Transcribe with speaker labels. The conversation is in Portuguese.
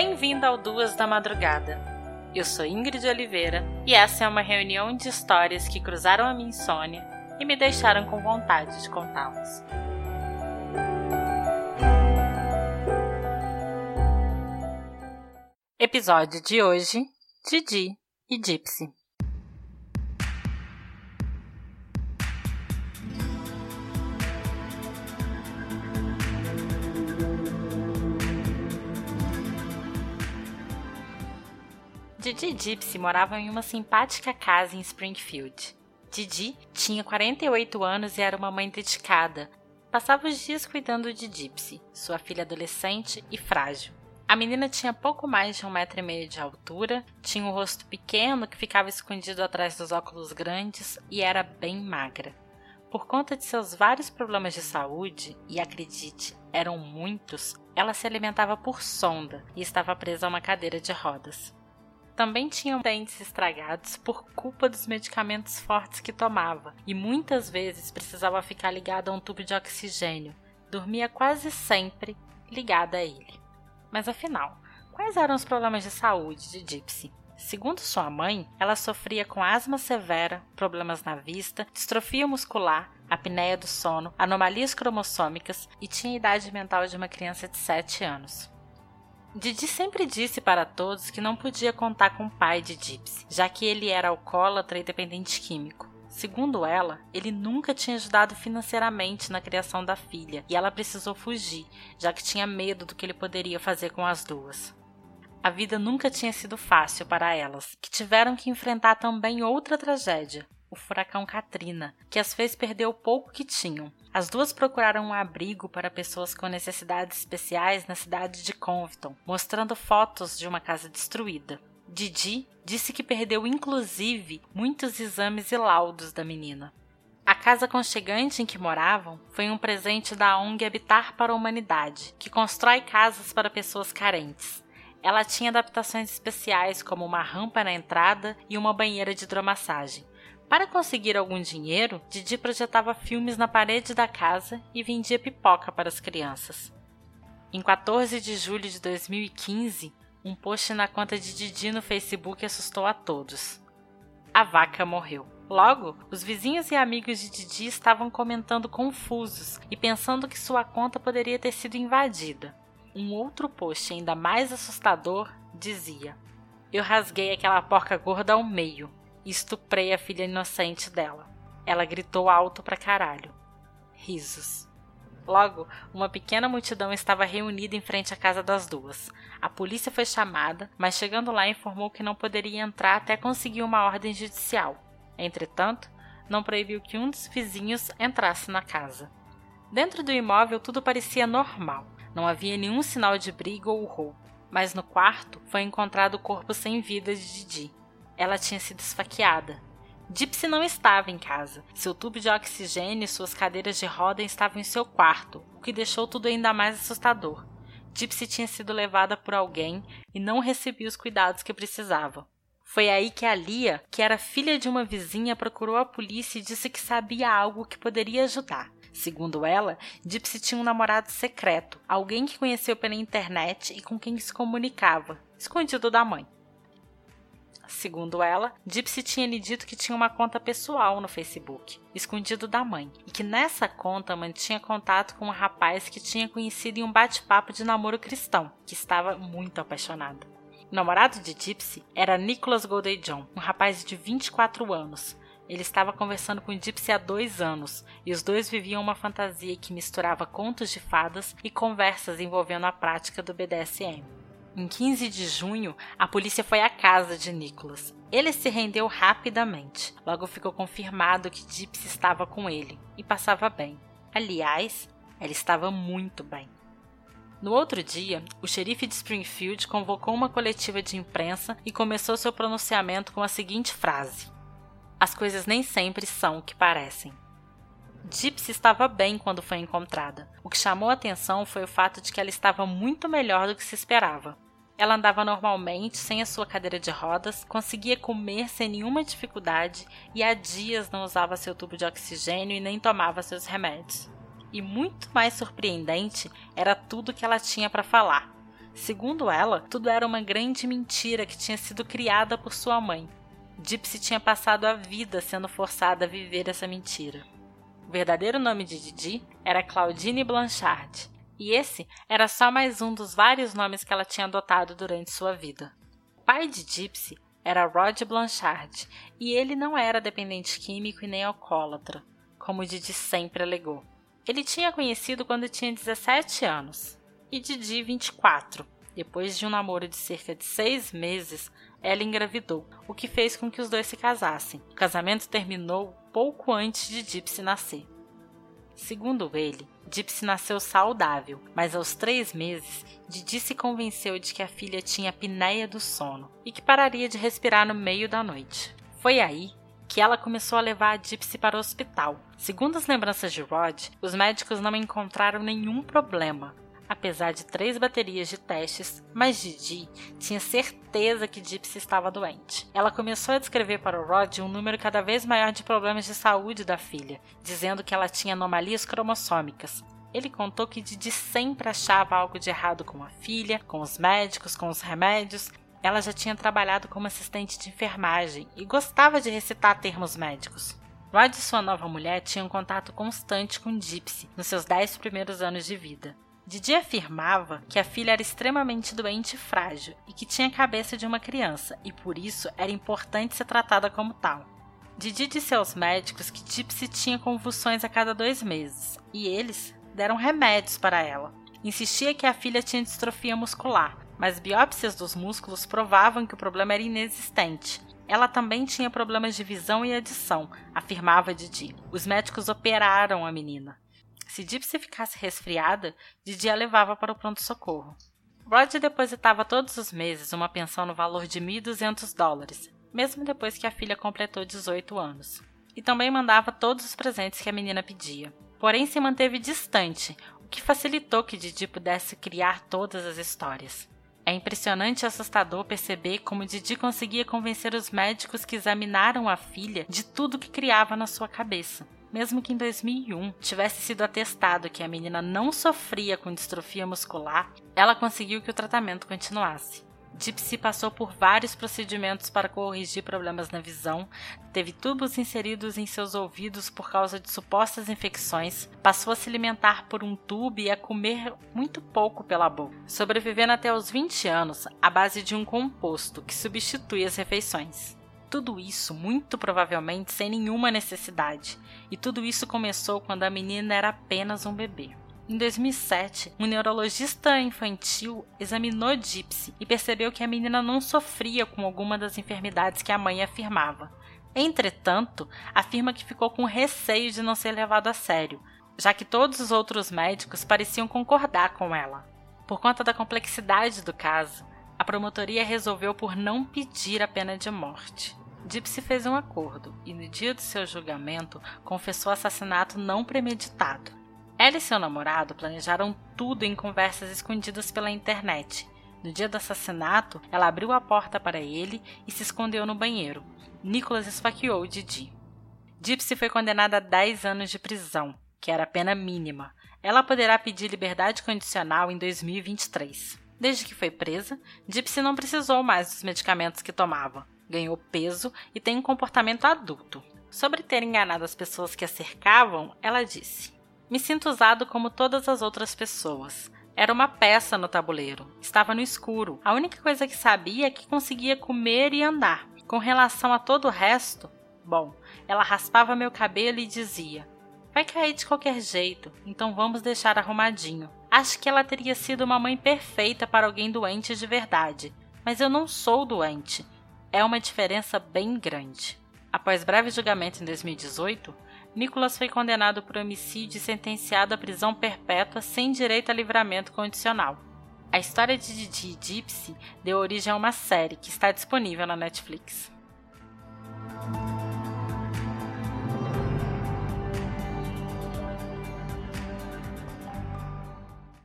Speaker 1: Bem-vindo ao Duas da Madrugada. Eu sou Ingrid Oliveira e essa é uma reunião de histórias que cruzaram a minha insônia e me deixaram com vontade de contá-las. Episódio de hoje: Didi e Gypsy. Didi e Gypsy moravam em uma simpática casa em Springfield. Didi tinha 48 anos e era uma mãe dedicada. Passava os dias cuidando de Gypsy, sua filha adolescente e frágil. A menina tinha pouco mais de um metro e meio de altura, tinha um rosto pequeno que ficava escondido atrás dos óculos grandes e era bem magra. Por conta de seus vários problemas de saúde, e acredite, eram muitos, ela se alimentava por sonda e estava presa a uma cadeira de rodas também tinham dentes estragados por culpa dos medicamentos fortes que tomava e muitas vezes precisava ficar ligada a um tubo de oxigênio. Dormia quase sempre ligada a ele. Mas afinal, quais eram os problemas de saúde de Gypsy? Segundo sua mãe, ela sofria com asma severa, problemas na vista, distrofia muscular, apneia do sono, anomalias cromossômicas e tinha idade mental de uma criança de 7 anos. Didi sempre disse para todos que não podia contar com o pai de Gypsy, já que ele era alcoólatra e dependente químico. Segundo ela, ele nunca tinha ajudado financeiramente na criação da filha e ela precisou fugir, já que tinha medo do que ele poderia fazer com as duas. A vida nunca tinha sido fácil para elas, que tiveram que enfrentar também outra tragédia, o furacão Katrina, que as fez perder o pouco que tinham. As duas procuraram um abrigo para pessoas com necessidades especiais na cidade de Compton, mostrando fotos de uma casa destruída. Didi disse que perdeu inclusive muitos exames e laudos da menina. A casa aconchegante em que moravam foi um presente da ONG Habitar para a Humanidade, que constrói casas para pessoas carentes. Ela tinha adaptações especiais como uma rampa na entrada e uma banheira de hidromassagem. Para conseguir algum dinheiro, Didi projetava filmes na parede da casa e vendia pipoca para as crianças. Em 14 de julho de 2015, um post na conta de Didi no Facebook assustou a todos. A vaca morreu. Logo, os vizinhos e amigos de Didi estavam comentando confusos e pensando que sua conta poderia ter sido invadida. Um outro post ainda mais assustador dizia: Eu rasguei aquela porca gorda ao meio e estuprei a filha inocente dela. Ela gritou alto pra caralho. Risos. Logo, uma pequena multidão estava reunida em frente à casa das duas. A polícia foi chamada, mas chegando lá informou que não poderia entrar até conseguir uma ordem judicial. Entretanto, não proibiu que um dos vizinhos entrasse na casa. Dentro do imóvel tudo parecia normal. Não havia nenhum sinal de briga ou roubo. Mas no quarto foi encontrado o corpo sem vida de Didi ela tinha sido esfaqueada. Gypsy não estava em casa. Seu tubo de oxigênio e suas cadeiras de roda estavam em seu quarto, o que deixou tudo ainda mais assustador. Gypsy tinha sido levada por alguém e não recebia os cuidados que precisava. Foi aí que a Lia, que era filha de uma vizinha, procurou a polícia e disse que sabia algo que poderia ajudar. Segundo ela, Gypsy tinha um namorado secreto, alguém que conheceu pela internet e com quem se comunicava, escondido da mãe. Segundo ela, Gypsy tinha lhe dito que tinha uma conta pessoal no Facebook, escondido da mãe, e que nessa conta mantinha contato com um rapaz que tinha conhecido em um bate-papo de namoro cristão, que estava muito apaixonado. O namorado de Gypsy era Nicholas Goldey John, um rapaz de 24 anos. Ele estava conversando com Gypsy há dois anos, e os dois viviam uma fantasia que misturava contos de fadas e conversas envolvendo a prática do BDSM. Em 15 de junho, a polícia foi à casa de Nicholas. Ele se rendeu rapidamente. Logo ficou confirmado que Gypsy estava com ele e passava bem. Aliás, ela estava muito bem. No outro dia, o xerife de Springfield convocou uma coletiva de imprensa e começou seu pronunciamento com a seguinte frase: As coisas nem sempre são o que parecem. Gypsy estava bem quando foi encontrada. O que chamou a atenção foi o fato de que ela estava muito melhor do que se esperava. Ela andava normalmente, sem a sua cadeira de rodas, conseguia comer sem nenhuma dificuldade e há dias não usava seu tubo de oxigênio e nem tomava seus remédios. E muito mais surpreendente era tudo que ela tinha para falar. Segundo ela, tudo era uma grande mentira que tinha sido criada por sua mãe. Gypsy tinha passado a vida sendo forçada a viver essa mentira. O verdadeiro nome de Didi era Claudine Blanchard, e esse era só mais um dos vários nomes que ela tinha adotado durante sua vida. O pai de Gypsy era Rod Blanchard, e ele não era dependente químico e nem alcoólatra, como Didi sempre alegou. Ele tinha conhecido quando tinha 17 anos e Didi 24. Depois de um namoro de cerca de seis meses, ela engravidou, o que fez com que os dois se casassem. O casamento terminou pouco antes de Gypsy nascer. Segundo ele, Gypsy nasceu saudável, mas aos três meses, Didi se convenceu de que a filha tinha apneia do sono e que pararia de respirar no meio da noite. Foi aí que ela começou a levar a Gypsy para o hospital. Segundo as lembranças de Rod, os médicos não encontraram nenhum problema, apesar de três baterias de testes, mas Didi tinha certeza que Gypsy estava doente. Ela começou a descrever para o Rod um número cada vez maior de problemas de saúde da filha, dizendo que ela tinha anomalias cromossômicas. Ele contou que Didi sempre achava algo de errado com a filha, com os médicos, com os remédios. Ela já tinha trabalhado como assistente de enfermagem e gostava de recitar termos médicos. Rod e sua nova mulher tinham contato constante com Gypsy nos seus dez primeiros anos de vida. Didi afirmava que a filha era extremamente doente e frágil e que tinha a cabeça de uma criança e por isso era importante ser tratada como tal. Didi disse aos médicos que Gypsy tinha convulsões a cada dois meses e eles deram remédios para ela. Insistia que a filha tinha distrofia muscular, mas biópsias dos músculos provavam que o problema era inexistente. Ela também tinha problemas de visão e adição, afirmava Didi. Os médicos operaram a menina. Se Gypsy ficasse resfriada, Didi a levava para o pronto-socorro. Rod depositava todos os meses uma pensão no valor de 1.200 dólares, mesmo depois que a filha completou 18 anos. E também mandava todos os presentes que a menina pedia. Porém, se manteve distante, o que facilitou que Didi pudesse criar todas as histórias. É impressionante e assustador perceber como Didi conseguia convencer os médicos que examinaram a filha de tudo que criava na sua cabeça. Mesmo que em 2001 tivesse sido atestado que a menina não sofria com distrofia muscular, ela conseguiu que o tratamento continuasse. Gypsy passou por vários procedimentos para corrigir problemas na visão, teve tubos inseridos em seus ouvidos por causa de supostas infecções, passou a se alimentar por um tubo e a comer muito pouco pela boca, sobrevivendo até os 20 anos à base de um composto que substitui as refeições. Tudo isso, muito provavelmente, sem nenhuma necessidade. E tudo isso começou quando a menina era apenas um bebê. Em 2007, um neurologista infantil examinou Gypsy e percebeu que a menina não sofria com alguma das enfermidades que a mãe afirmava. Entretanto, afirma que ficou com receio de não ser levado a sério, já que todos os outros médicos pareciam concordar com ela. Por conta da complexidade do caso, a promotoria resolveu por não pedir a pena de morte. Gypsy fez um acordo e, no dia do seu julgamento, confessou assassinato não premeditado. Ela e seu namorado planejaram tudo em conversas escondidas pela internet. No dia do assassinato, ela abriu a porta para ele e se escondeu no banheiro. Nicholas esfaqueou Didi. Gypsy foi condenada a 10 anos de prisão, que era a pena mínima. Ela poderá pedir liberdade condicional em 2023. Desde que foi presa, Gypsy não precisou mais dos medicamentos que tomava ganhou peso e tem um comportamento adulto. Sobre ter enganado as pessoas que a cercavam, ela disse: Me sinto usado como todas as outras pessoas. Era uma peça no tabuleiro. Estava no escuro. A única coisa que sabia é que conseguia comer e andar. Com relação a todo o resto, bom, ela raspava meu cabelo e dizia: Vai cair de qualquer jeito, então vamos deixar arrumadinho. Acho que ela teria sido uma mãe perfeita para alguém doente de verdade, mas eu não sou doente é uma diferença bem grande. Após breve julgamento em 2018, Nicholas foi condenado por homicídio e sentenciado à prisão perpétua sem direito a livramento condicional. A história de Didi e Gypsy deu origem a uma série que está disponível na Netflix.